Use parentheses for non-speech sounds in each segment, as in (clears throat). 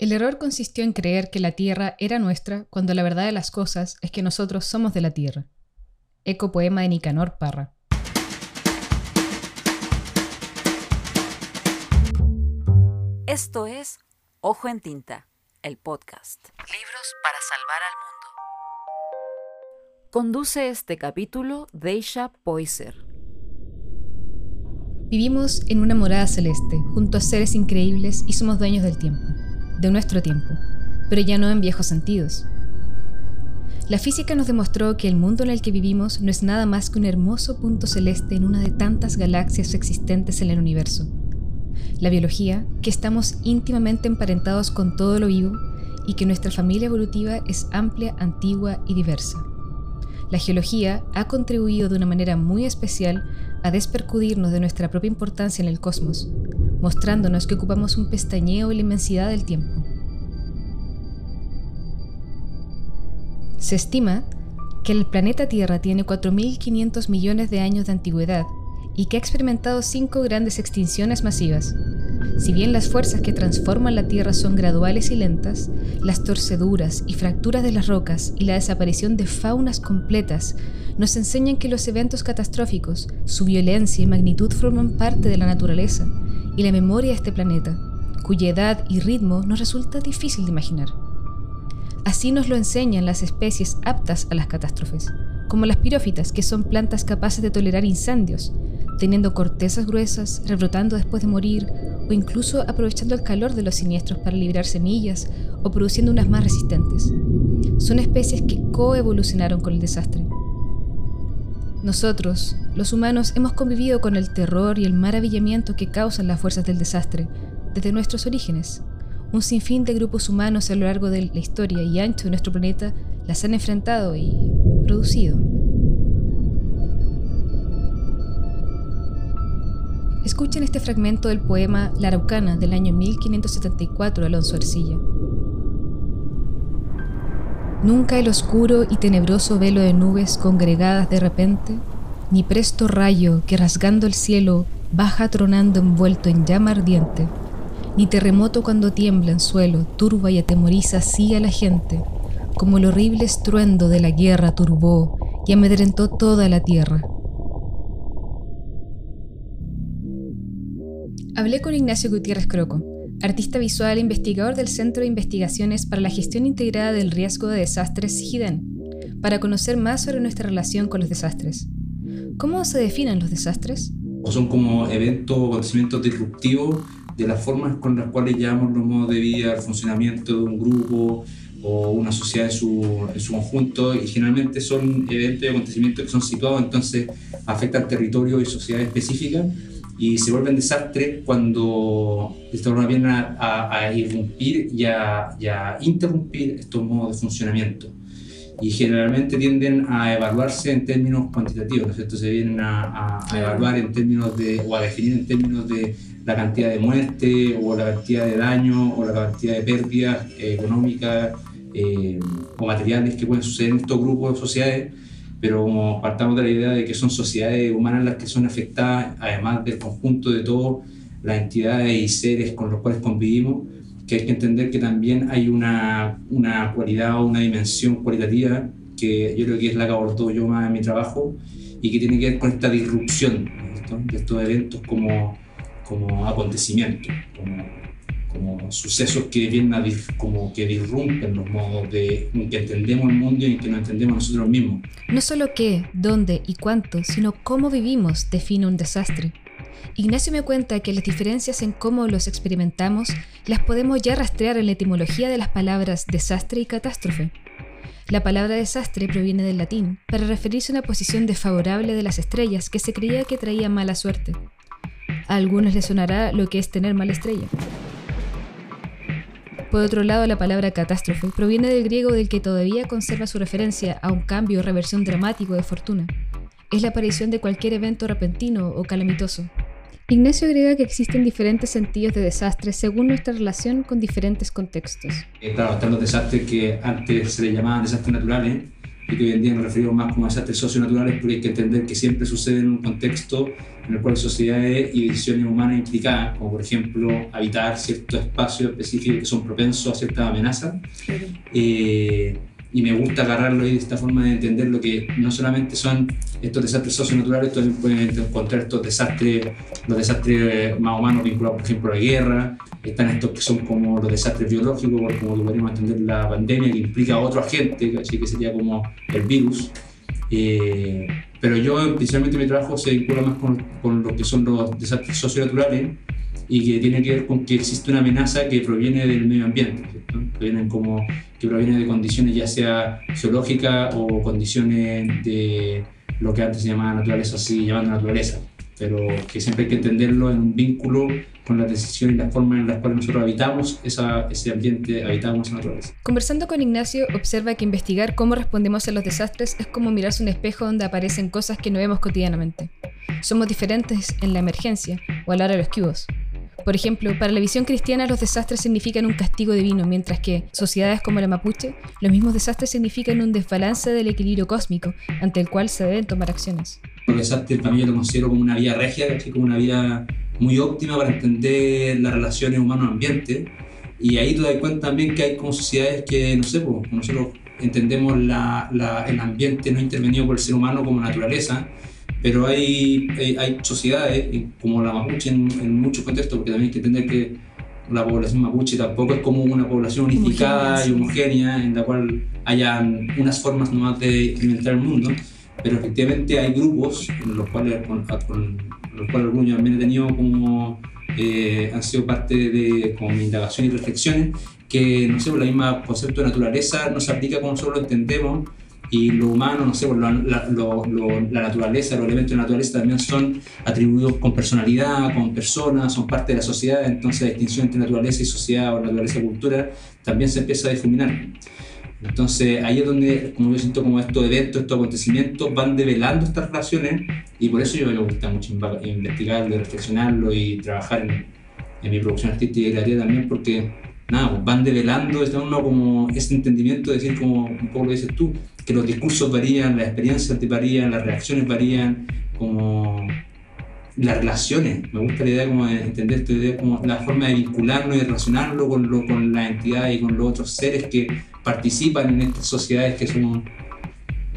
El error consistió en creer que la Tierra era nuestra cuando la verdad de las cosas es que nosotros somos de la Tierra. Eco poema de Nicanor Parra. Esto es Ojo en Tinta, el podcast. Libros para salvar al mundo. Conduce este capítulo Deisha Poiser. Vivimos en una morada celeste, junto a seres increíbles y somos dueños del tiempo de nuestro tiempo, pero ya no en viejos sentidos. La física nos demostró que el mundo en el que vivimos no es nada más que un hermoso punto celeste en una de tantas galaxias existentes en el universo. La biología, que estamos íntimamente emparentados con todo lo vivo y que nuestra familia evolutiva es amplia, antigua y diversa. La geología ha contribuido de una manera muy especial a despercudirnos de nuestra propia importancia en el cosmos, mostrándonos que ocupamos un pestañeo en la inmensidad del tiempo. Se estima que el planeta Tierra tiene 4.500 millones de años de antigüedad y que ha experimentado cinco grandes extinciones masivas. Si bien las fuerzas que transforman la Tierra son graduales y lentas, las torceduras y fracturas de las rocas y la desaparición de faunas completas nos enseñan que los eventos catastróficos, su violencia y magnitud forman parte de la naturaleza y la memoria de este planeta, cuya edad y ritmo nos resulta difícil de imaginar. Así nos lo enseñan las especies aptas a las catástrofes, como las pirófitas, que son plantas capaces de tolerar incendios, teniendo cortezas gruesas, rebrotando después de morir, o incluso aprovechando el calor de los siniestros para liberar semillas o produciendo unas más resistentes. Son especies que coevolucionaron con el desastre. Nosotros, los humanos, hemos convivido con el terror y el maravillamiento que causan las fuerzas del desastre desde nuestros orígenes. Un sinfín de grupos humanos a lo largo de la historia y ancho de nuestro planeta las han enfrentado y producido. Escuchen este fragmento del poema La Araucana del año 1574 de Alonso Ercilla. Nunca el oscuro y tenebroso velo de nubes congregadas de repente, ni presto rayo que rasgando el cielo baja tronando envuelto en llama ardiente, ni terremoto cuando tiembla en suelo, turba y atemoriza así a la gente, como el horrible estruendo de la guerra turbó y amedrentó toda la tierra. Hablé con Ignacio Gutiérrez Croco, artista visual e investigador del Centro de Investigaciones para la Gestión Integrada del Riesgo de Desastres GIDEN, para conocer más sobre nuestra relación con los desastres. ¿Cómo se definen los desastres? O son como eventos o acontecimientos disruptivos de las formas con las cuales llevamos los modos de vida, el funcionamiento de un grupo o una sociedad en su, en su conjunto y generalmente son eventos y acontecimientos que son situados, entonces afectan territorio y sociedades específicas y se vuelven desastres cuando esta forma vienen a, a, irrumpir y a, y a, interrumpir estos modos de funcionamiento. Y generalmente tienden a evaluarse en términos cuantitativos, ¿no es cierto? Se vienen a, a, evaluar en términos de, o a definir en términos de la cantidad de muerte, o la cantidad de daño, o la cantidad de pérdidas eh, económicas eh, o materiales que pueden suceder en estos grupos de sociedades pero partamos de la idea de que son sociedades humanas las que son afectadas, además del conjunto de todas las entidades y seres con los cuales convivimos, que hay que entender que también hay una, una cualidad o una dimensión cualitativa que yo creo que es la que abordo yo más en mi trabajo y que tiene que ver con esta disrupción de estos eventos como, como acontecimientos, como como sucesos que disrumpen los modos en que entendemos el mundo y en que nos entendemos nosotros mismos. No solo qué, dónde y cuánto, sino cómo vivimos define un desastre. Ignacio me cuenta que las diferencias en cómo los experimentamos las podemos ya rastrear en la etimología de las palabras desastre y catástrofe. La palabra desastre proviene del latín para referirse a una posición desfavorable de las estrellas que se creía que traía mala suerte. A algunos les sonará lo que es tener mala estrella. Por otro lado, la palabra catástrofe proviene del griego del que todavía conserva su referencia a un cambio o reversión dramático de fortuna. Es la aparición de cualquier evento repentino o calamitoso. Ignacio agrega que existen diferentes sentidos de desastre según nuestra relación con diferentes contextos. Eh, claro, están los desastres que antes se le llamaban desastres naturales, y que hoy en día nos referimos más como desastres socionaturales porque hay que entender que siempre sucede en un contexto en el cual sociedades y decisiones humanas implicadas, como por ejemplo habitar ciertos espacios específicos que son propensos a ciertas amenazas. Eh, y me gusta agarrarlo de esta forma de entender lo que no solamente son estos desastres socionaturales, también pueden encontrar estos desastres, los desastres más humanos vinculados, por ejemplo, a la guerra, están estos que son como los desastres biológicos, como podríamos entender la pandemia, que implica a otro agente, que sería como el virus. Eh, pero yo, principalmente mi trabajo se vincula más con, con lo que son los desastres socionaturales, y que tiene que ver con que existe una amenaza que proviene del medio ambiente, que, como, que proviene de condiciones ya sea geológicas o condiciones de lo que antes se llamaba naturaleza, así llamando naturaleza, pero que siempre hay que entenderlo en un vínculo con la decisión y la forma en la cual nosotros habitamos esa, ese ambiente, habitamos esa naturaleza. Conversando con Ignacio, observa que investigar cómo respondemos a los desastres es como mirarse un espejo donde aparecen cosas que no vemos cotidianamente. Somos diferentes en la emergencia o a la hora de los cubos. Por ejemplo, para la visión cristiana los desastres significan un castigo divino, mientras que sociedades como la mapuche, los mismos desastres significan un desbalance del equilibrio cósmico, ante el cual se deben tomar acciones. El desastre también lo considero como una vía regia, como una vía muy óptima para entender las relaciones humano-ambiente. Y ahí te das cuenta también que hay como sociedades que, no sé, pues, nosotros entendemos la, el ambiente no intervenido por el ser humano como naturaleza, pero hay, hay, sociedades, como la mapuche en, muchos contextos, porque también hay que entender que la población mapuche tampoco es como una población unificada y homogénea, en la cual hayan unas formas nomás de experimentar el mundo, pero efectivamente hay grupos en los cuales, con, los cuales algunos también he tenido como, eh, han sido parte de como indagación y reflexiones, que, no sé, por la misma concepto de naturaleza no se aplica como nosotros lo entendemos, y lo humano, no sé, pues, la, la, naturaleza, los elementos de la naturaleza también son atribuidos con personalidad, con personas, son parte de la sociedad, entonces la distinción entre naturaleza y sociedad o naturaleza y cultura también se empieza a difuminar. Entonces ahí es donde, como yo siento, como estos eventos, estos acontecimientos van develando estas relaciones y por eso yo me gusta mucho investigarlo, reflexionarlo y trabajar en, en mi producción artística y creativa también porque nada, pues, van develando este uno como ese entendimiento de decir como un poco lo dices tú, que los discursos varían, las experiencias varían, las reacciones varían, como las relaciones. Me gusta la idea como de entender esta idea como la forma de vincularnos y relacionarlo con, lo, con la entidad y con los otros seres que participan en estas sociedades que somos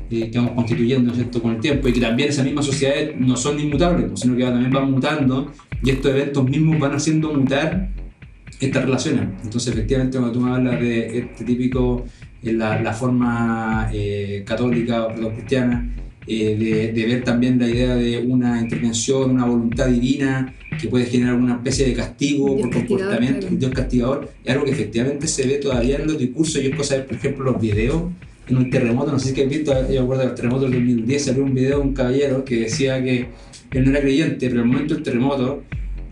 eh, que vamos constituyendo con el tiempo y que también esas mismas sociedades no son inmutables, pues, sino que también van mutando y estos eventos mismos van haciendo mutar estas relaciones. Entonces, efectivamente, cuando tú me hablas de este típico la, la forma eh, católica o cristiana, eh, de, ver también la idea de una intervención, una voluntad divina que puede generar una especie de castigo por comportamiento, un Dios castigador, es algo que efectivamente se ve todavía en los discursos. Yo puedo saber, por ejemplo, los videos en un terremoto, no sé si has visto, yo recuerdo del terremoto del 2010, salió un video de un caballero que decía que él no era creyente, pero al momento del terremoto,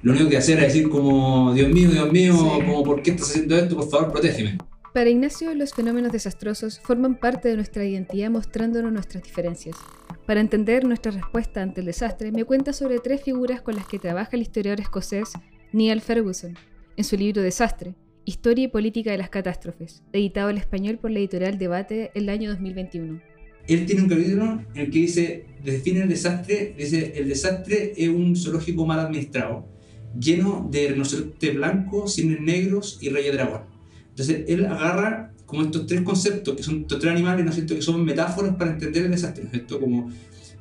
lo único que hacía era decir como, Dios mío, Dios mío, como, ¿por qué estás haciendo esto? Por favor, protégeme. Para Ignacio, los fenómenos desastrosos forman parte de nuestra identidad mostrándonos nuestras diferencias. Para entender nuestra respuesta ante el desastre, me cuenta sobre tres figuras con las que trabaja el historiador escocés Neil Ferguson en su libro Desastre, Historia y Política de las Catástrofes, editado al español por la editorial Debate el año 2021. Él tiene un capítulo en el que dice, define el desastre, dice, el desastre es un zoológico mal administrado, lleno de rinocerontes blancos, cines negros y reyes dragón entonces él agarra como estos tres conceptos que son estos tres animales, ¿no es cierto? que son metáforas para entender el desastre, ¿no es cierto? Como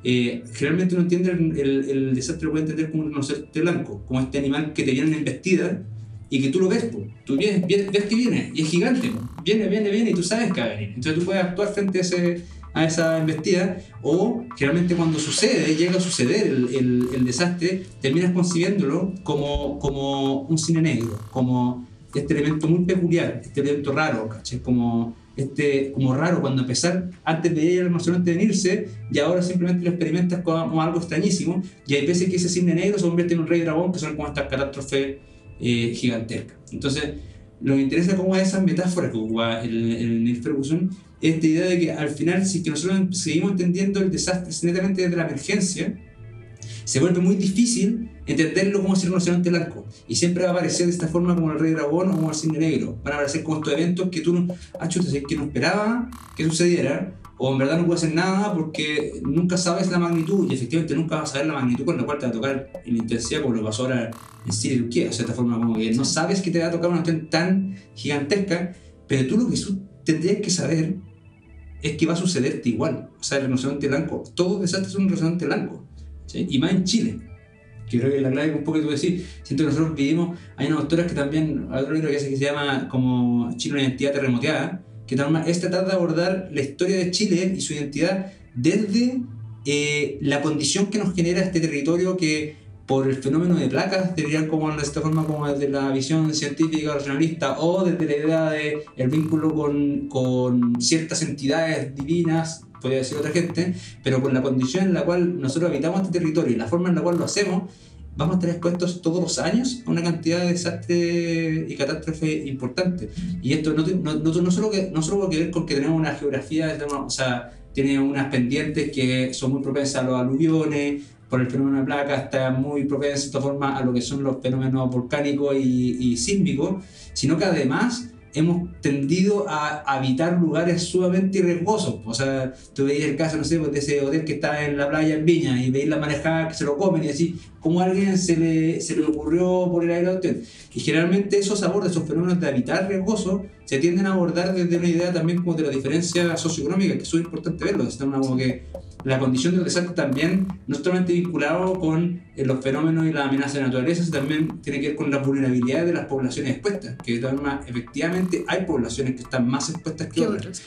eh, generalmente uno entiende el, el, desastre lo puede entender como un rinoceronte blanco, como este animal que te viene en embestida y que tú lo ves, tú ves, ves, que viene y es gigante, viene, viene, viene y tú sabes que va a venir. Entonces tú puedes actuar frente a, ese, a esa embestida o generalmente cuando sucede, llega a suceder el, desastre, terminas concibiéndolo como, como un cine negro, como este elemento muy peculiar, este elemento raro, ¿cachai? Como, este, como raro cuando empezar, antes de ir al de venirse, y ahora simplemente lo experimentas como algo extrañísimo, y hay veces que ese cisne negro se convierte en un rey dragón, que son como estas catástrofes eh, gigantescas. Entonces, lo que interesa como esas metáforas que ocupa el, el Neil Ferguson, es esta idea de que al final, si que nosotros seguimos entendiendo el desastre netamente desde la emergencia, se vuelve muy difícil entenderlo como rinoceronte blanco. Y siempre va a aparecer de esta forma como el rey dragón o como el cine negro. Van a aparecer como estos eventos que tú no, ah, que no esperaba que sucediera, o en verdad no puedo hacer nada porque nunca sabes la magnitud y efectivamente nunca vas a saber la magnitud con la cual te va a tocar en intensidad como lo pasó ahora en Siria y Turquía, de cierta forma como que no sabes que te va a tocar una cuestión tan gigantesca, pero tú lo que tendrías que saber es que va a sucederte igual, o sea, el rinoceronte blanco, todos desastres son un rinoceronte blanco, y más en Chile, que creo que la clave un poco que tú decís, siento que nosotros vivimos, hay una doctora que también, hay otro libro que, que se llama como Chile una identidad terremoteada, que es tratar de abordar la historia de Chile y su identidad desde eh, la condición que nos genera este territorio que por el fenómeno de placas, deberían como de esta forma como desde la visión científica racionalista o desde la idea de el vínculo con, con ciertas entidades divinas, podría decir otra gente, pero con la condición en la cual nosotros habitamos este territorio y la forma en la cual lo hacemos, vamos a estar expuestos todos los años a una cantidad de desastres y catástrofes importantes. Y esto no, no, no, solo que, no solo que ver con que tenemos una geografía, o sea, tiene unas pendientes que son muy propensas a los aluviones, por el fenómeno de placa está muy propensa de esta forma a lo que son los fenómenos volcánicos y, y sísmicos, sino que además hemos tendido a habitar lugares sumamente riesgosos. O sea, tú veis el caso, no sé, pues, de ese hotel que está en la playa en Viña y veis la manejada que se lo comen y así, ¿cómo a alguien se le, se le ocurrió poner ahí el hotel? Y generalmente esos abordes, esos fenómenos de habitar riesgoso, se tienden a abordar desde una idea también como de la diferencia socioeconómica, que es muy importante verlo. Es una como que la condición del desastre también, no solamente vinculado con eh, los fenómenos y la amenaza de la naturaleza, sino también tiene que ver con la vulnerabilidad de las poblaciones expuestas, que de forma, efectivamente hay poblaciones que están más expuestas que, otras.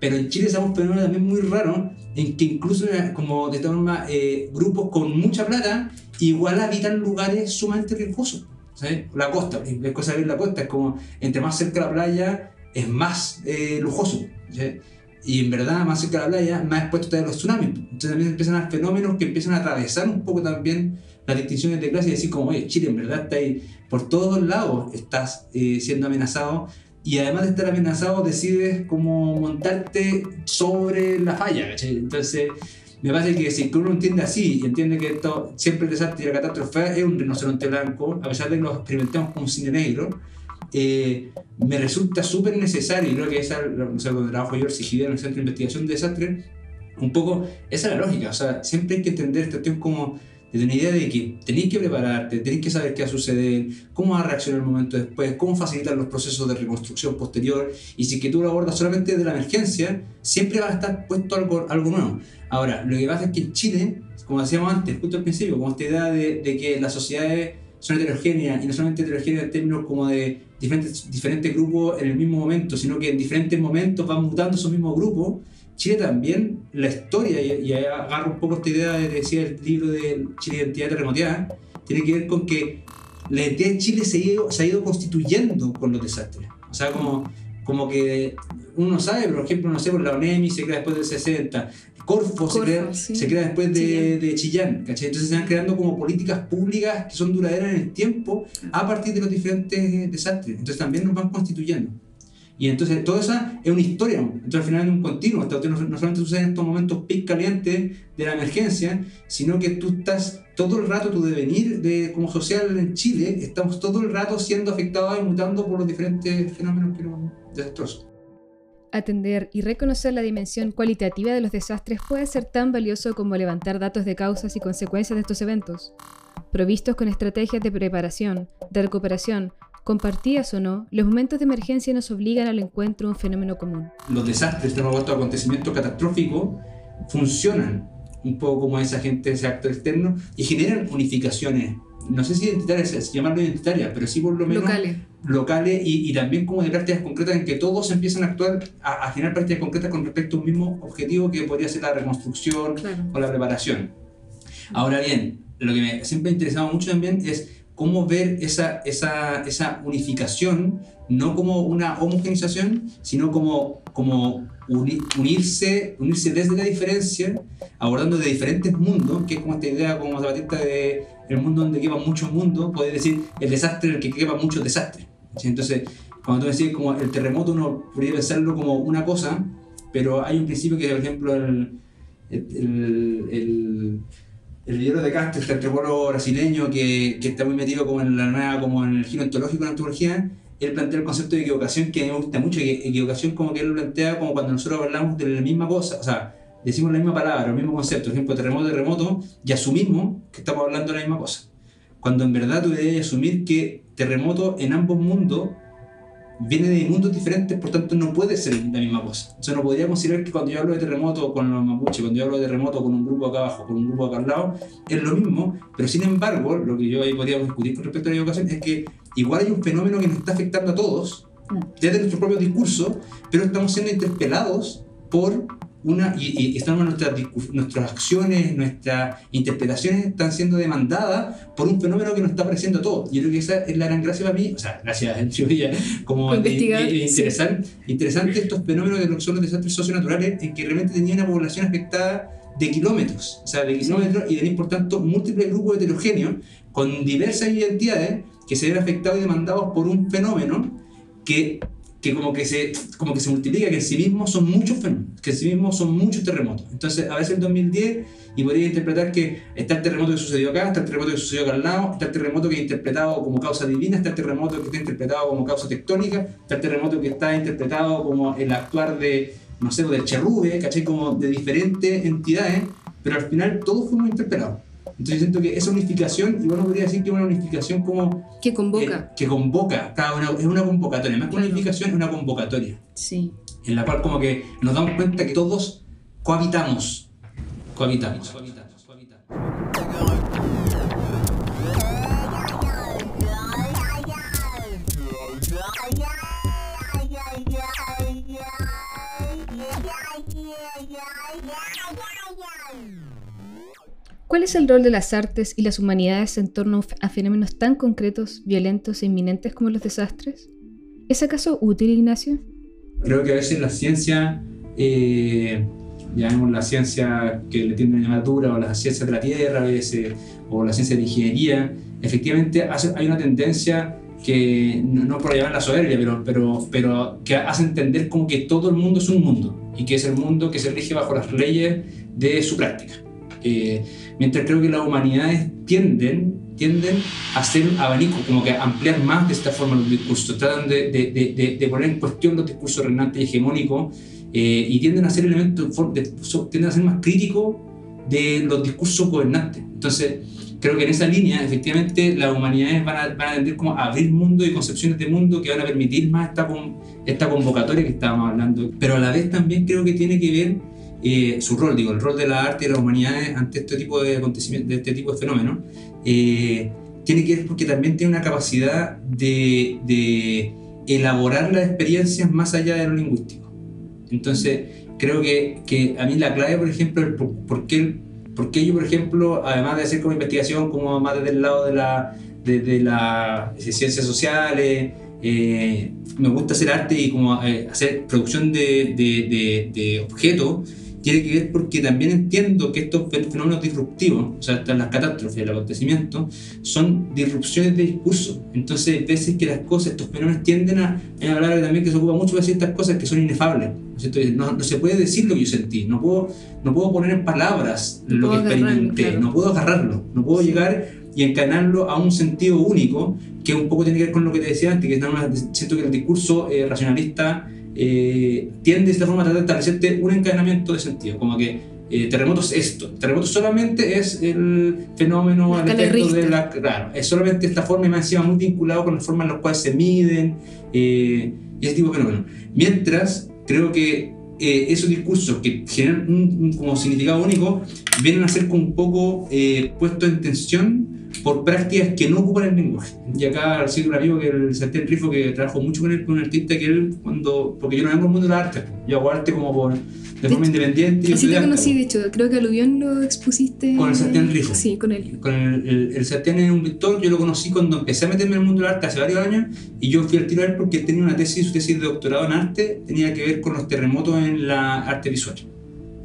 Pero en Chile estamos fenómeno también muy raro, en que incluso eh, como de esta forma eh, grupos con mucha plata igual habitan lugares sumamente riesgosos. La costa, es cosa de ver la costa, es como entre más cerca la playa es más lujoso. ¿sí? Y en verdad más cerca de la playa, más expuesto a los tsunamis. Entonces también empiezan a fenómenos que empiezan a atravesar un poco también las distinciones de clase y decir como, oye, Chile en verdad está ahí, por todos lados estás eh, siendo amenazado y además de estar amenazado decides como montarte sobre la falla, Entonces me parece que si uno entiende así y entiende que esto, siempre el desastre y la catástrofe es un rinoceronte blanco, a pesar de que lo experimentemos como cine negro, eh, me resulta súper necesario, y creo que esa, o sea, cuando trabajo yo en el Centro de Investigación de Desastres, un poco esa es la lógica, o sea, siempre hay que entender esta cuestión como desde una idea de que tenéis que prepararte, tenéis que saber qué va a suceder, cómo va a reaccionar el momento después, cómo facilitar los procesos de reconstrucción posterior, y si que tú lo abordas solamente de la emergencia, siempre va a estar puesto algo, algo nuevo. Ahora, lo que pasa es que en Chile, como decíamos antes, justo al principio, como esta idea de, de que las sociedades son heterogéneas, y no solamente heterogéneas en términos como de diferentes, diferentes grupos en el mismo momento, sino que en diferentes momentos van mutando esos mismos grupos. Chile también, la historia, y, agarro un poco esta idea de decía el libro de Chile Identidad Terremoteada, tiene que ver con que la identidad de Chile se ha ido, se ha ido constituyendo con los desastres. O sea, como, como que uno sabe, por ejemplo, no sé, por la ONEMI se crea después del 60, Corfo, se, crea, se, crea, después de, de Chillán, Entonces se van creando como políticas públicas que son duraderas en el tiempo a partir de los diferentes desastres. Entonces también nos van constituyendo. Y entonces toda esa es una historia, entonces al final es un continuo, no, no solamente sucede en estos momentos pic calientes de la emergencia, sino que tú estás todo el rato, tu devenir de, como social en Chile, estamos todo el rato siendo afectados y mutando por los diferentes fenómenos que desastrosos. Atender y reconocer la dimensión cualitativa de los desastres puede ser tan valioso como levantar datos de causas y consecuencias de estos eventos. Provistos con estrategias de preparación, de recuperación, compartidas o no, los momentos de emergencia nos obligan al encuentro de un fenómeno común. Los desastres, estos acontecimientos catastróficos, funcionan un poco como esa gente, ese acto externo, y generan unificaciones no sé si identitarias, llamarlo identitarias, pero sí por lo menos locales, locales y, y, también como de prácticas concretas en que todos empiezan a actuar, a, generar prácticas concretas con respecto a un mismo objetivo que podría ser la reconstrucción o la preparación. Ahora bien, lo que me siempre ha interesado mucho también es cómo ver esa, esa, esa unificación, no como una homogenización, sino como, como unirse, unirse desde la diferencia, abordando de diferentes mundos, que es como esta idea como Zapatista de el mundo donde quepa muchos mundos, puedes decir el desastre en el que quepa muchos desastres. Entonces, cuando tú decís como el terremoto, uno podría pensarlo como una cosa, pero hay un principio que, por ejemplo, el, el, el, el de Castro, el antropólogo brasileño que, que, está muy metido como en la nueva, como en el giro ontológico de la antropología, él plantea el concepto de equivocación que a mí me gusta mucho, que equivocación como que él lo plantea como cuando nosotros hablamos de la misma cosa, o sea, decimos la misma palabra, el mismo concepto, por ejemplo, terremoto, terremoto, y asumimos que estamos hablando de la misma cosa. Cuando en verdad tú debes asumir que terremoto en ambos mundos viene de mundos diferentes, por tanto no puede ser la misma cosa. O sea, no podría considerar que cuando yo hablo de terremoto con los mapuches, cuando yo hablo de terremoto con un grupo acá abajo, con un grupo acá al lado, es lo mismo, pero sin embargo, lo que yo ahí podríamos discutir con respecto a la equivocación es que igual hay un fenómeno que nos está afectando a todos, mm. desde nuestro propio discurso, pero estamos siendo interpelados por una, y, y nuestras, nuestras acciones, nuestras interpretaciones están siendo demandadas por un fenómeno que nos está apareciendo a todos. Yo creo que esa es la gran gracia para mí, o sea, gracias en teoría, como (laughs) interesante, interesante estos fenómenos de lo que son los desastres socionaturales en que realmente tenía una población afectada de kilómetros, o sea, de kilómetros y tenéis por tanto múltiples grupos heterogéneos con diversas identidades que se ven afectados y demandados por un fenómeno que que como que se como que se multiplica, que en sí mismo son muchos fenómenos, que en sí mismo son muchos terremotos. Entonces, a veces el 2010 y podría interpretar que está el terremoto que sucedió acá, está el terremoto que sucedió acá al lado, está el terremoto que es interpretado como causa divina, está el terremoto que está interpretado como causa tectónica, está el terremoto que está interpretado como el actuar de, no sé, del cherrube, ¿cachai? Como de diferentes entidades, pero al final todos fuimos interpelados. Entonces siento que esa unificación, y bueno, podría decir que es una unificación como... Que convoca. Eh, que convoca, cada una, es una convocatoria, más que una unificación es una convocatoria. Sí. En la cual como que nos damos cuenta que todos cohabitamos, cohabitamos. ¿Cuál es el rol de las artes y las humanidades en torno a fenómenos tan concretos, violentos e inminentes como los desastres? ¿Es acaso útil, Ignacio? Creo que a veces la ciencia, eh, llamemos la ciencia que le tiende a llamar dura, o la ciencia de la tierra a veces, o la ciencia de la ingeniería, efectivamente hay una tendencia que, no, por llamar la soberbia, pero, pero, pero que hace entender como que todo el mundo es un mundo y que es el mundo que se rige bajo las leyes de su práctica. Eh, mientras creo que las humanidades tienden, tienden a hacer abanico, como que ampliar más de esta forma los discursos, tratan de, de, de, poner en cuestión los discursos reinantes y hegemónicos eh, y tienden a ser elementos, tienden a ser más críticos de los discursos gobernantes. Entonces, creo que en esa línea, efectivamente, las humanidades van a, van a tender como a abrir mundo y concepciones de mundo que van a permitir más esta, esta convocatoria que estábamos hablando. Pero a la vez también creo que tiene que ver eh, su rol, digo, el rol de la arte y de las humanidades ante este tipo de acontecimientos, de este tipo de fenómenos, eh, tiene que ver porque también tiene una capacidad de, de, elaborar las experiencias más allá de lo lingüístico. Entonces, creo que, que a mí la clave, por ejemplo, es por, qué, por qué yo, por ejemplo, además de hacer como investigación, como más desde el lado de la, de, de las ciencias sociales, eh, me gusta hacer arte y como hacer producción de, de, de objetos, tiene que ver porque también entiendo que estos fenómenos disruptivos, o sea, las catástrofes, el acontecimiento, son disrupciones de discurso. Entonces, hay veces que las cosas, estos fenómenos tienden a, hablar también que se ocupa mucho de ciertas cosas que son inefables. No, no, se puede decir lo que yo sentí, no puedo, no puedo poner en palabras lo que experimenté, no puedo agarrarlo, no puedo llegar y encanarlo a un sentido único, que un poco tiene que ver con lo que te decía antes, que siento que el discurso eh, racionalista eh, tiende de esta forma a tratar de establecerte un encadenamiento de sentido, como que eh, terremotos es esto, terremotos solamente es el fenómeno al efecto de la... Claro, es solamente esta forma y más encima muy vinculado con las formas en las cuales se miden eh, y ese tipo de fenómenos. Mientras, creo que eh, esos discursos que generan un, como significado único vienen a ser un poco puestos en tensión por prácticas que no ocupan el lenguaje. Y acá sido un amigo que el Santiago Rifo que trabajó mucho con él, con un artista que él cuando, porque yo no vengo del mundo de la arte, yo hago arte como por, de, forma independiente. Así te conocí, de hecho, creo que Aluvión lo expusiste. Con el Santiago Rifo. Sí, con él. Con el, el, el Santiago es un pintor, yo lo conocí cuando empecé a meterme en el mundo del arte hace varios años y yo fui al tiro a él porque tenía una tesis, su tesis de doctorado en arte tenía que ver con los terremotos en la arte visual.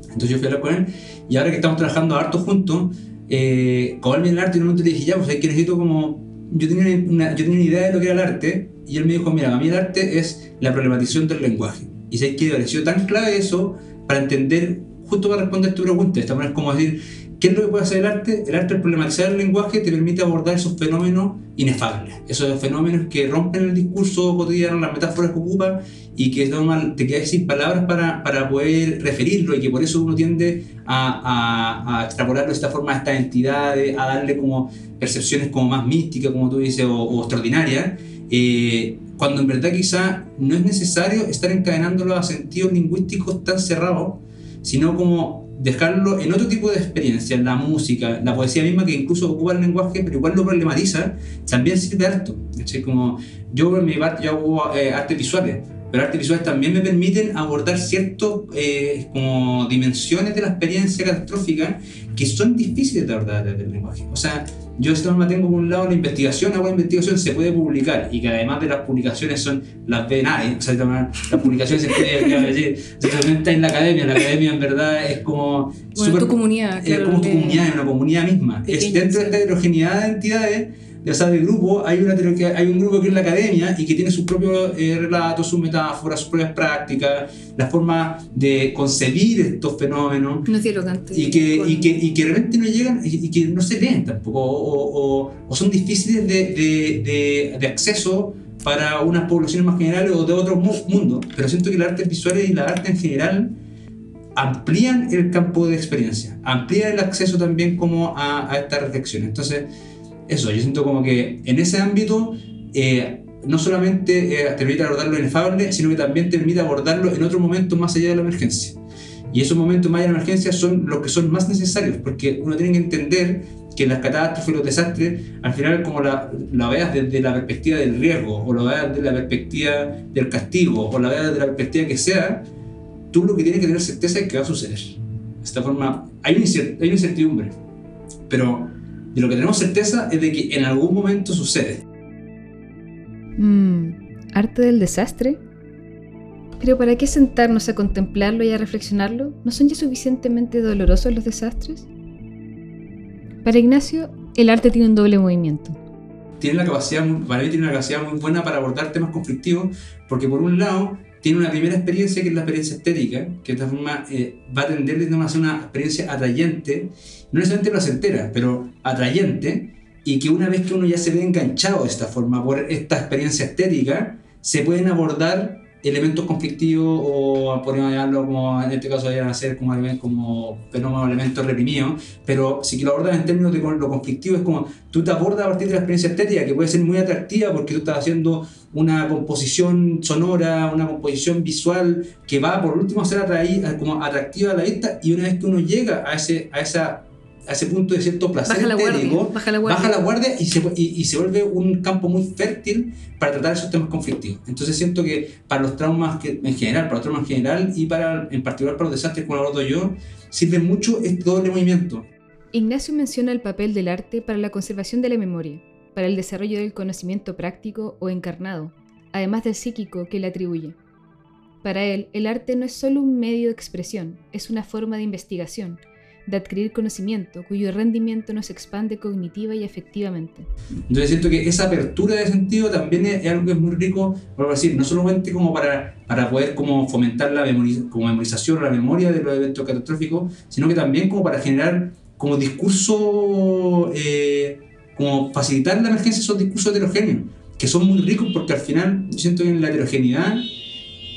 Entonces yo fui a hablar con él y ahora que estamos trabajando harto juntos, eh, con el arte en un momento le dije, ya, pues hay que necesito como... Yo tenía una, yo tenía una idea de lo que era el arte y él me dijo, mira, a mí el arte es la problematización del lenguaje. Y sé que pareció tan clave eso para entender, justo para responder tu pregunta, esta manera es como decir, ¿Qué es lo que puede hacer el arte? El arte al problematizar el lenguaje te permite abordar esos fenómenos inefables, esos fenómenos que rompen el discurso cotidiano, las metáforas que ocupa y que te quedas sin palabras para, para, poder referirlo y que por eso uno tiende a, a, a, extrapolarlo de esta forma a estas entidades, a darle como percepciones como más místicas, como tú dices, o, extraordinarias, eh, cuando en verdad quizá no es necesario estar encadenándolo a sentidos lingüísticos tan cerrados, sino como dejarlo en otro tipo de experiencia, la música, la poesía misma que incluso ocupa el lenguaje, pero igual lo problematiza, también sirve harto. Como yo en mi parte yo hago eh, artes visuales, pero artes visuales también me permiten abordar ciertas eh, dimensiones de la experiencia catastrófica que son difíciles de abordar desde el lenguaje. O sea, yo esta norma tengo por un lado la investigación, hago investigación, se puede publicar y que además de las publicaciones son las de nadie, o sea, las publicaciones se pueden decir, está en la academia, la academia en verdad es como... Bueno, tu comunidad. Es como tu comunidad, es una comunidad misma. es dentro de esta heterogeneidad de entidades o sea, de grupo, hay, una, hay un grupo que es la academia y que tiene sus propios eh, relatos, sus metáforas, sus propias prácticas, la forma de concebir estos fenómenos. No y que, y, que, y que realmente no llegan y, que no se leen tampoco, o, o, o son difíciles de, de, de, acceso para unas poblaciones más generales o de otros mundos. Pero siento que las artes visuales y la arte en general amplían el campo de experiencia, amplían el acceso también como a, a esta reflexión. Entonces, eso, yo siento como que en ese ámbito eh, no solamente eh, te permite abordar lo inefable, sino que también te permite abordarlo en otros momentos más allá de la emergencia. Y esos momentos más allá de la emergencia son los que son más necesarios, porque uno tiene que entender que las catástrofes los desastres, al final, como la, la veas desde la perspectiva del riesgo, o lo veas desde la perspectiva del castigo, o la veas desde la perspectiva que sea, tú lo que tienes que tener certeza es que va a suceder. De esta forma, hay una incertidumbre, pero de lo que tenemos certeza es de que en algún momento sucede. Mm, arte del desastre. Pero ¿para qué sentarnos a contemplarlo y a reflexionarlo? ¿No son ya suficientemente dolorosos los desastres? Para Ignacio, el arte tiene un doble movimiento. Tiene la capacidad, para mí tiene una capacidad muy buena para abordar temas conflictivos, porque por un lado tiene una primera experiencia que es la experiencia estética, que de esta forma eh, va a tender a ser una experiencia atrayente, no necesariamente placentera, pero atrayente, y que una vez que uno ya se ve enganchado de esta forma por esta experiencia estética, se pueden abordar elementos conflictivos o podríamos llamarlo como en este caso vayan a ser como, como fenómenos elementos reprimidos, pero si lo abordas en términos de lo conflictivo es como tú te abordas a partir de la experiencia estética que puede ser muy atractiva porque tú estás haciendo una composición sonora, una composición visual que va por último a ser atraída, como atractiva a la vista y una vez que uno llega a, ese, a esa a ese punto de cierto placer baja la guardia, baja la guardia, baja la guardia y, se, y, se, vuelve un campo muy fértil para tratar esos temas conflictivos. Entonces siento que para los traumas que, en general, para los traumas en general y para, en particular para los desastres como abordo yo, sirve mucho este doble movimiento. Ignacio menciona el papel del arte para la conservación de la memoria, para el desarrollo del conocimiento práctico o encarnado, además del psíquico que le atribuye. Para él, el arte no es solo un medio de expresión, es una forma de investigación, de adquirir conocimiento, cuyo rendimiento nos expande cognitiva y efectivamente. Entonces siento que esa apertura de sentido también es, algo que es muy rico, por decir, no solamente como para, para poder como fomentar la como memorización la memoria de los eventos catastróficos, sino que también como para generar como discurso, eh, como facilitar la emergencia esos discursos heterogéneos, que son muy ricos porque al final yo siento que en la heterogeneidad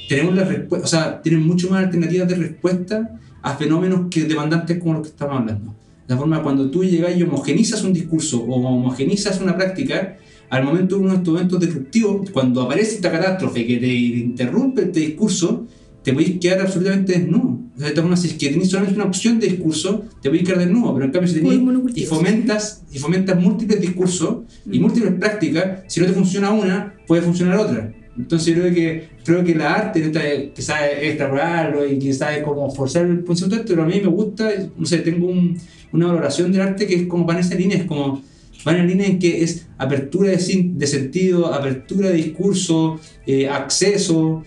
tenemos la respuesta, o sea, tienen mucho más alternativas de respuesta a fenómenos que demandantes como los que estamos hablando. La forma cuando tú llegas y homogenizas un discurso o homogenizas una práctica, al momento de uno de estos eventos disruptivos, cuando aparece esta catástrofe que te interrumpe este discurso, te podéis quedar absolutamente desnudo. O sea, de forma, si es que tenés solamente una opción de discurso, te podéis quedar desnudo, pero en cambio si tenés y fomentas, y fomentas múltiples discursos y mm. múltiples prácticas, si no te funciona una, puede funcionar otra. Entonces yo creo que, creo que la arte que sabe extrapolarlo y que sabe cómo forzar el concepto pero a mí me gusta, no sé, tengo un, una valoración del arte que es como van en esa línea, es como van en línea en que es apertura de, de sentido, apertura de discurso, eh, acceso,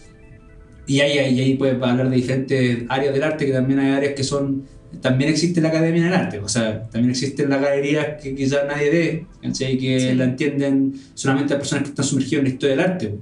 y ahí, ahí, ahí puedes hablar de diferentes áreas del arte, que también hay áreas que son también existe la Academia del Arte, o sea, también existen las galerías que quizás nadie ve, y que la entienden solamente las personas que están sumergidas en la historia del arte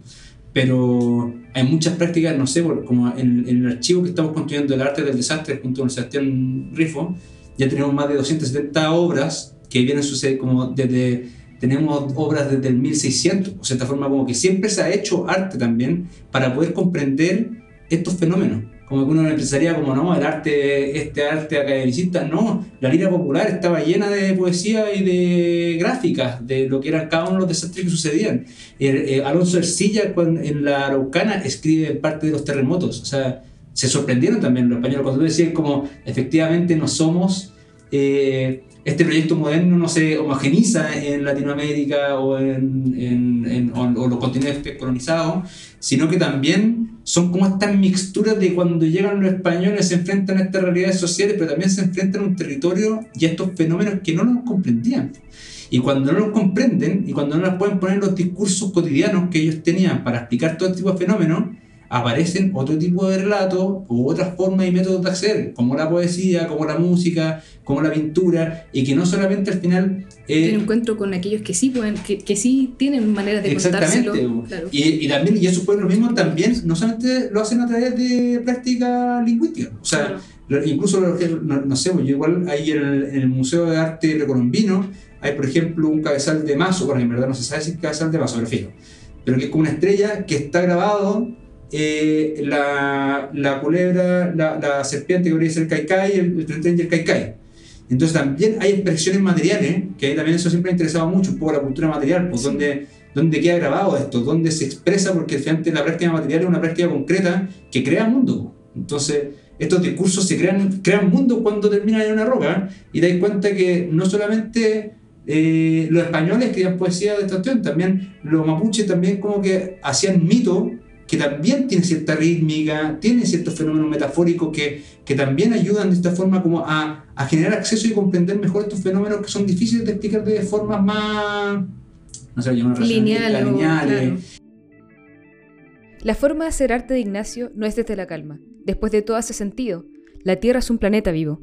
pero hay muchas prácticas, no sé, como en, el archivo que estamos construyendo del arte del desastre junto con Sebastián Rifo, ya tenemos más de 270 obras que vienen sucediendo como desde, tenemos obras desde el 1600, o sea, de esta forma como que siempre se ha hecho arte también para poder comprender estos fenómenos. Como que uno pensaría como, no, el arte, este arte academicista, no, la lira popular estaba llena de poesía y de gráficas, de lo que eran cada uno de los desastres que sucedían. Eh, Alonso Ercilla en la Araucana escribe parte de los terremotos, o sea, se sorprendieron también los españoles cuando decían como, efectivamente no somos... Eh, este proyecto moderno no se homogeniza en Latinoamérica o en, en, o los continentes colonizados, sino que también son como estas mixturas de cuando llegan los españoles se enfrentan a estas realidades sociales, pero también se enfrentan a un territorio y a estos fenómenos que no los comprendían. Y cuando no los comprenden y cuando no les pueden poner los discursos cotidianos que ellos tenían para explicar todo tipo de fenómenos, aparecen otro tipo de relatos u otras formas y métodos de hacer, como la poesía, como la música, como la pintura, y que no solamente al final... Eh, Tiene encuentro con aquellos que sí pueden, que, que sí tienen maneras de Exactamente. Claro. Y, y, también, y eso fue lo mismo también, no solamente lo hacen a través de práctica lingüística, o sea, incluso, no, no, sé, pues, igual ahí en el, en el Museo de Arte Precolombino hay, por ejemplo, un cabezal de mazo, bueno, en verdad no se sabe si es cabezal de mazo, pero pero que es como una estrella que está grabado eh, la, la, culebra, la, la, serpiente que podría ser el caicai, el, el y el caicai. Entonces también hay expresiones materiales, que también eso siempre ha interesado mucho, un poco la cultura material, pues donde, donde queda grabado esto, donde se expresa, porque finalmente la práctica material es una práctica concreta que crea mundo. Entonces, estos discursos se crean, crean mundo cuando terminan en una roca, y te das cuenta que no solamente eh, los españoles escribían poesía de esta cuestión, también los mapuches también como que hacían mito que también tiene cierta rítmica, tiene ciertos fenómenos metafóricos que, que también ayudan de esta forma como a, a, generar acceso y comprender mejor estos fenómenos que son difíciles de explicar de formas más, no sé, lineales. La forma de hacer arte de Ignacio no es desde la calma. Después de todo hace sentido. La Tierra es un planeta vivo.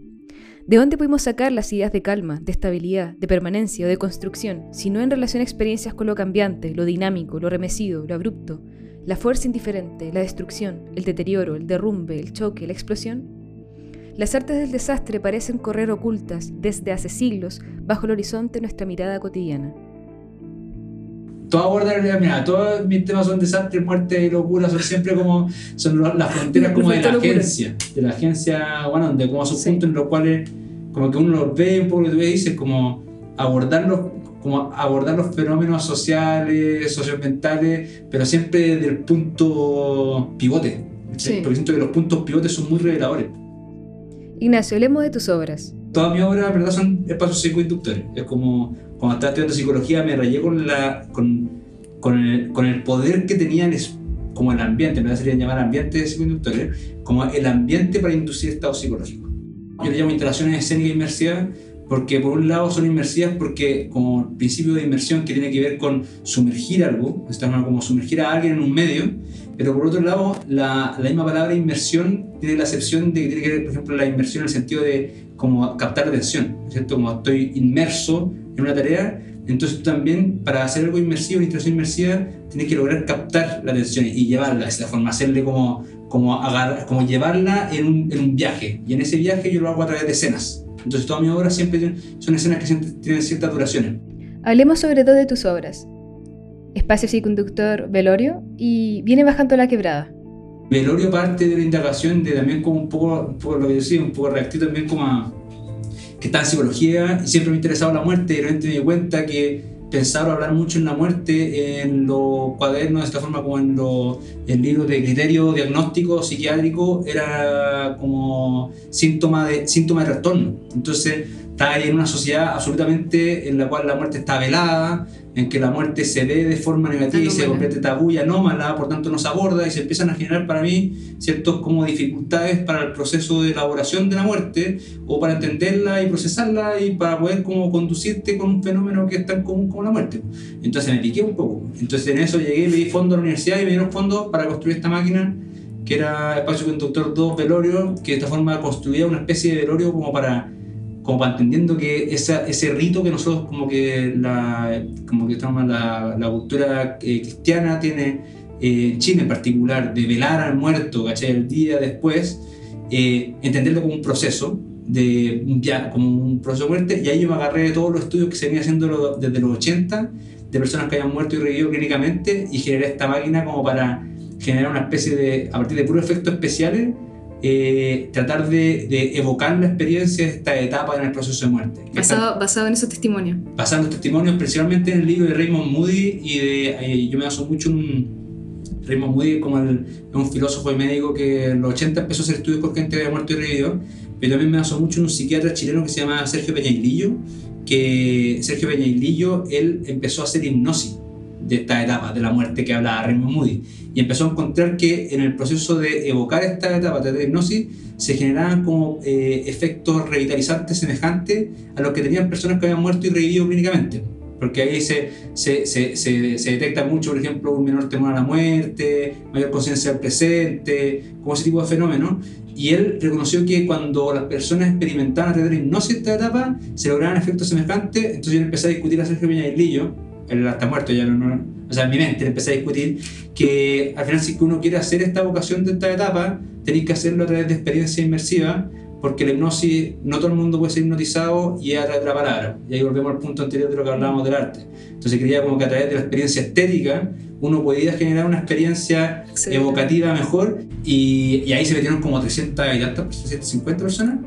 ¿De dónde pudimos sacar las ideas de calma, de estabilidad, de permanencia o de construcción, si no en relación a experiencias con lo cambiante, lo dinámico, lo remecido, lo abrupto, la fuerza indiferente, la destrucción, el deterioro, el derrumbe, el choque, la explosión. Las artes del desastre parecen correr ocultas desde hace siglos bajo el horizonte de nuestra mirada cotidiana. Todo aborda mira, todos mis temas son desastre, muerte y locura, son siempre como, son las fronteras como de la agencia, de la agencia, bueno, de como esos puntos en los cuales como que uno los ve un poco, que tú dices, como abordarlos como abordar los fenómenos sociales, socioambientales, pero siempre desde el punto pivote. Porque siento que los puntos pivotes son muy reveladores. Ignacio, hablemos de tus obras. Todas mis obras, verdad, son espacios psicoinductores. Es como cuando estaba estudiando psicología me rayé con, la, con, con, el, con el poder que tenían como el ambiente, me sería llamar ambiente psicoinductores, como el ambiente para inducir estados psicológicos. Yo le llamo instalaciones escénicas inmersivas porque por un lado son inmersivas porque como principio de inmersión que tiene que ver con sumergir algo, como sumergir a alguien en un medio, pero por otro lado la, la misma palabra inmersión tiene la acepción de que tiene que ver, por ejemplo, la inmersión en el sentido de como captar atención, ¿cierto? Como estoy inmerso en una tarea, entonces también para hacer algo inmersivo, una instalación inmersiva, tienes que lograr captar la atención y llevarla de esta forma, hacerle como, como, agarrar, como llevarla en un, en un viaje, y en ese viaje yo lo hago a través de escenas. Entonces todas mis obras siempre son escenas que tienen ciertas duraciones. Hablemos sobre dos de tus obras. Espacio Conductor Velorio y Viene bajando la quebrada. Velorio parte de la indagación de también como un poco, un poco lo que decía, un poco reactivo también como a, que está en psicología y siempre me ha interesado la muerte y de repente me di cuenta que pensar o hablar mucho en la muerte en los cuadernos, de esta forma como en los libros de criterio diagnóstico psiquiátrico, era como síntoma de, síntoma de trastorno. Entonces, está en una sociedad absolutamente en la cual la muerte está velada, en que la muerte se ve de forma negativa y se convierte tabú y anómala, por tanto no se aborda y se empiezan a generar para mí ciertos como dificultades para el proceso de elaboración de la muerte o para entenderla y procesarla y para poder como conducirte con un fenómeno que es tan común como la muerte. Entonces me piqué un poco. Entonces en eso llegué, me di fondo a la universidad y me dieron fondos para construir esta máquina que era Espacio Conductor 2 Velorio, que de esta forma construía una especie de velorio como para como entendiendo que esa, ese rito que nosotros como que la, como que la, la cultura eh, cristiana tiene eh, en Chile en particular, de velar al muerto, ¿cachai? El día después, eh, entenderlo como un proceso, de ya como un proceso de muerte y ahí yo me agarré de todos los estudios que se venía haciendo desde los 80 de personas que habían muerto y revivido clínicamente y generé esta máquina como para generar una especie de, a partir de puros efectos especiales, eh, tratar de, de, evocar la experiencia de esta etapa en el proceso de muerte. Basado, basado en esos testimonios. Basado en testimonios, principalmente en el libro de Raymond Moody, y de, eh, yo me baso mucho en Raymond Moody, como el, un filósofo y médico que en los 80 empezó a hacer estudios con gente que había muerto y revivido, pero también me baso mucho en un psiquiatra chileno que se llama Sergio Peñailillo, que Sergio Peñailillo, él empezó a hacer hipnosis de esta etapa de la muerte que hablaba Raymond Moody. Y empezó a encontrar que en el proceso de evocar esta etapa de hipnosis se generaban como eh, efectos revitalizantes semejantes a los que tenían personas que habían muerto y revivido clínicamente. Porque ahí se, se, se, se, detecta mucho, por ejemplo, un menor temor a la muerte, mayor conciencia del presente, como ese tipo de fenómenos. Y él reconoció que cuando las personas experimentaban a de hipnosis esta etapa, se lograban efectos semejantes. Entonces yo empecé a discutir a Sergio Peña Él está muerto ya, no, o sea, en mi mente empecé a discutir que al final si uno quiere hacer esta vocación de esta etapa, tenéis que hacerlo a través de experiencia inmersiva, porque la hipnosis, no todo el mundo puede ser hipnotizado y es a través de la palabra. Y ahí volvemos al punto anterior de lo que hablábamos del arte. Entonces quería como que a través de la experiencia estética uno podía generar una experiencia evocativa mejor y, y, ahí se metieron como 300 y tantas, 350 personas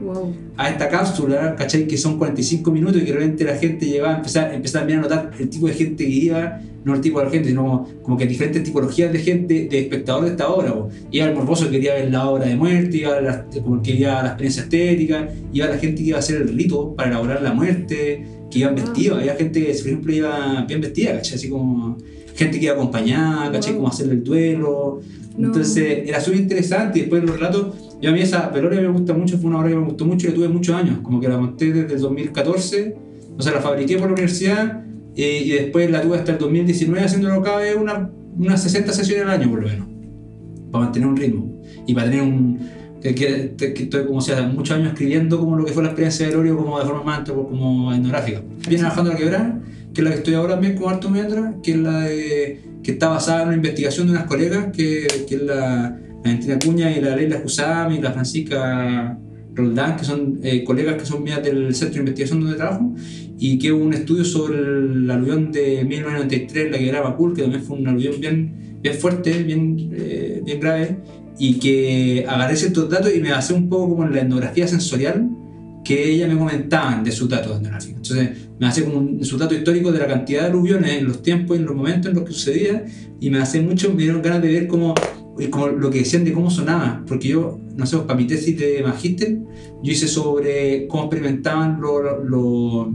a esta cápsula, ¿cachai? Que son 45 minutos y que realmente la gente llegaba a empezar, empezar a notar el tipo de gente que iba, no el tipo de gente, sino como que diferentes tipologías de gente, de espectador de esta obra. Iba el morboso que quería ver la obra de muerte, iba la, como que quería la experiencia estética, iba la gente que iba a hacer el rito para elaborar la muerte, que iban vestidos, había gente que, por ejemplo, iba bien vestida, ¿cachai? Así como gente que iba acompañada, ¿cachai? Como hacerle el duelo. Entonces era súper interesante y después los relatos, yo a mí esa veloria me gusta mucho, fue una obra que me gustó mucho y la tuve muchos años, como que la monté desde el 2014, o sea, la fabriqué por la universidad eh, y después la tuve hasta el 2019 haciéndolo cada vez una, unas 60 sesiones al año por lo menos, para mantener un ritmo y para tener un... Que, que, estoy como sea, muchos años escribiendo como lo que fue la experiencia de Velorio como de forma más como etnográfica. Viene trabajando la quebrada que es la que estoy ahora también con Arto Mientras, que es la de, que está basada en una investigación de unas colegas, que, que es la, Valentina Cuña y la Leila Jusami y la Francisca Roldán, que son eh, colegas que son mías del Centro de Investigación donde trabajo, y que hubo un estudio sobre el aluvión de 1993, la que era Bacul, que también fue un aluvión bien, bien fuerte, bien, eh, bien grave, y que agarré ciertos datos y me basé un poco como en la etnografía sensorial que ella me comentaban de sus datos etnográficos. Entonces me hace como un, su dato histórico de la cantidad de aluviones en los tiempos en los momentos en los que sucedía y me hace mucho, me dieron ganas de ver cómo, como lo que decían de cómo sonaba, porque yo, no sé, para mi tesis de magíster, yo hice sobre cómo experimentaban lo, lo,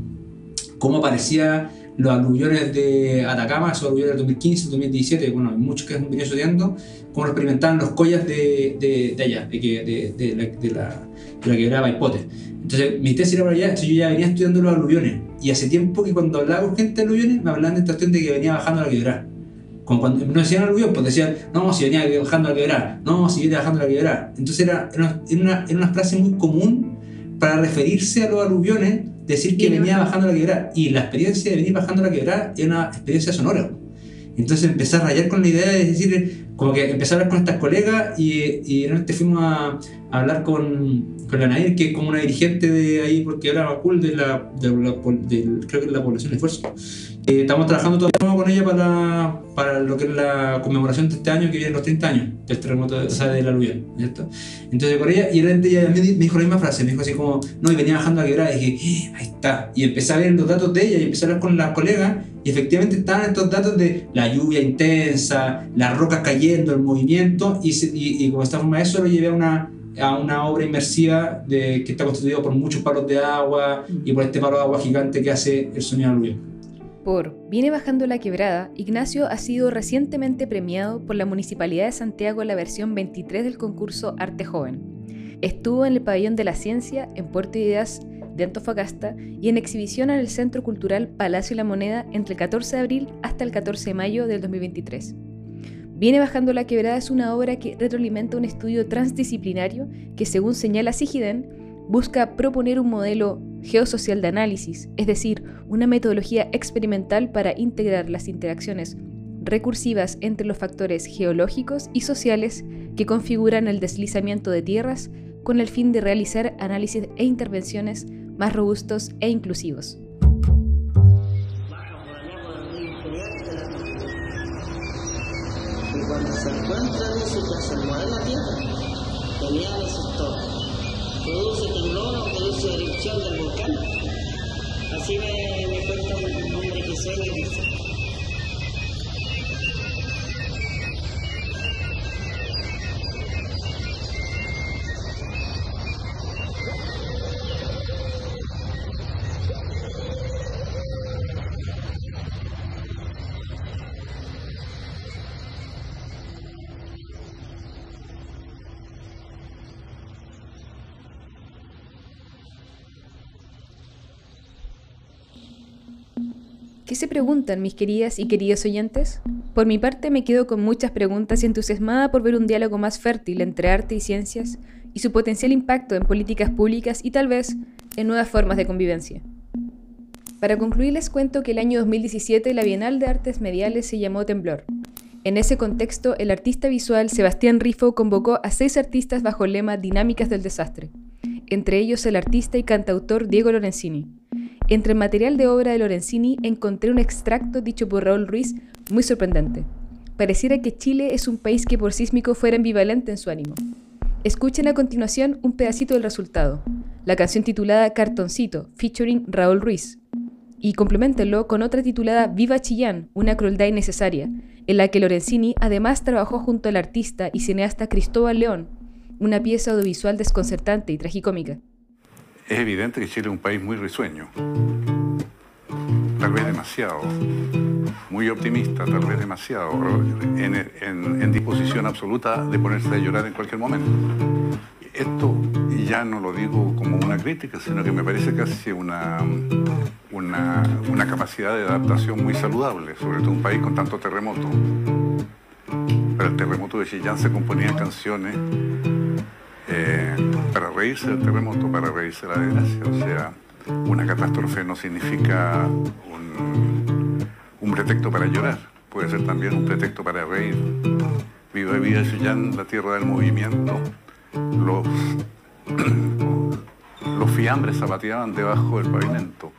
cómo aparecía los aluviones de Atacama, esos aluviones del 2015, 2017, bueno, hay muchos que venido estudiando, cómo lo experimentaban los collas de, de, de allá, de, de, de, la, de la, de la quebrada. Entonces, mi tesis era para allá, entonces yo ya venía estudiando los aluviones. Y hace tiempo que cuando hablaba con gente de aluviones, me hablaban de esta cuestión de que venía bajando la quebrada. Como cuando no decían aluvión, pues decían, no, si venía bajando la quebrada, no, si venía bajando la quebrada. Entonces era, era, una, era una frase muy común para referirse a los aluviones, decir que venía bajando la quebrada. Y la experiencia de venir bajando la quebrada es una experiencia sonora. Entonces empecé a rayar con la idea de decir, como que empecé a hablar con estas colegas y, y realmente fuimos a, hablar con, con la Nair, que es como una dirigente de ahí, porque era cool de la, de la, creo que la población de esfuerzo. Eh, estamos trabajando todavía con ella para, para lo que es la conmemoración de este año, que viene los 30 años del terremoto, o sea, de la aluvión, ¿cierto? Entonces con ella, y realmente ella me dijo la misma frase, me dijo así como, no, y venía bajando a quebrada, y dije, eh, ahí está, y empecé a ver los datos de ella, y empecé a hablar con las colegas, y efectivamente estaban estos datos de la lluvia intensa, las rocas cayendo, el movimiento, y, y, y como esta forma eso lo llevé a una a una obra inmersiva de, que está constituida por muchos palos de agua y por este palo de agua gigante que hace el sonido aluvión. Por Viene bajando la quebrada, Ignacio ha sido recientemente premiado por la Municipalidad de Santiago en la versión 23 del concurso Arte Joven. Estuvo en el Pabellón de la Ciencia en Puerto Ideas de Antofagasta y en exhibición en el Centro Cultural Palacio la Moneda entre el 14 de abril hasta el 14 de mayo del 2023. Viene bajando la quebrada es una obra que retroalimenta un estudio transdisciplinario que, según señala Sigiden, busca proponer un modelo geosocial de análisis, es decir, una metodología experimental para integrar las interacciones recursivas entre los factores geológicos y sociales que configuran el deslizamiento de tierras con el fin de realizar análisis e intervenciones más robustos e inclusivos. Se encuentra dice que se mueve la tierra, tenía ese Produce temblor o produce erupción del volcán. Así me, me cuenta un hombre que que dice. ¿Qué se preguntan mis queridas y queridos oyentes? Por mi parte me quedo con muchas preguntas y entusiasmada por ver un diálogo más fértil entre arte y ciencias y su potencial impacto en políticas públicas y tal vez en nuevas formas de convivencia. Para concluir les cuento que el año 2017 la Bienal de Artes Mediales se llamó Temblor. En ese contexto, el artista visual Sebastián Rifo convocó a seis artistas bajo el lema Dinámicas del Desastre, entre ellos el artista y cantautor Diego Lorenzini. Entre el material de obra de Lorenzini encontré un extracto dicho por Raúl Ruiz muy sorprendente. Pareciera que Chile es un país que por sísmico fuera ambivalente en su ánimo. Escuchen a continuación un pedacito del resultado, la canción titulada Cartoncito, featuring Raúl Ruiz. Y complementenlo con otra titulada Viva Chillán, una crueldad innecesaria, en la que Lorenzini además trabajó junto al artista y cineasta Cristóbal León, una pieza audiovisual desconcertante y tragicómica es evidente que Chile es un país muy risueño, tal vez demasiado, muy optimista, tal vez demasiado, en, disposición absoluta de ponerse a llorar en cualquier momento. Esto ya no lo digo como una crítica, sino que me parece casi una, una, capacidad de adaptación muy saludable, sobre todo un país con tanto terremoto. Pero el terremoto de Chillán se componía en canciones eh, para reírse del terremoto, para reírse de la desgracia. O sea, una catástrofe no significa un, un pretexto para llorar, puede ser también un pretexto para reír. Viva Vida Chillán, la tierra del movimiento, los, (clears throat) los fiambres zapateaban debajo del pavimento.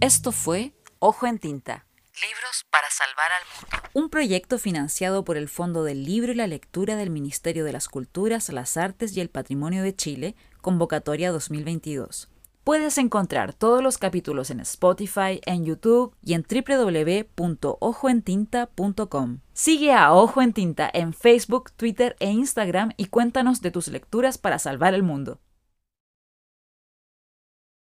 Esto fue Ojo en Tinta Libros para Salvar al Mundo. Un proyecto financiado por el Fondo del Libro y la Lectura del Ministerio de las Culturas, las Artes y el Patrimonio de Chile, convocatoria 2022. Puedes encontrar todos los capítulos en Spotify, en YouTube y en www.ojoentinta.com. Sigue a Ojo en Tinta en Facebook, Twitter e Instagram y cuéntanos de tus lecturas para salvar el mundo.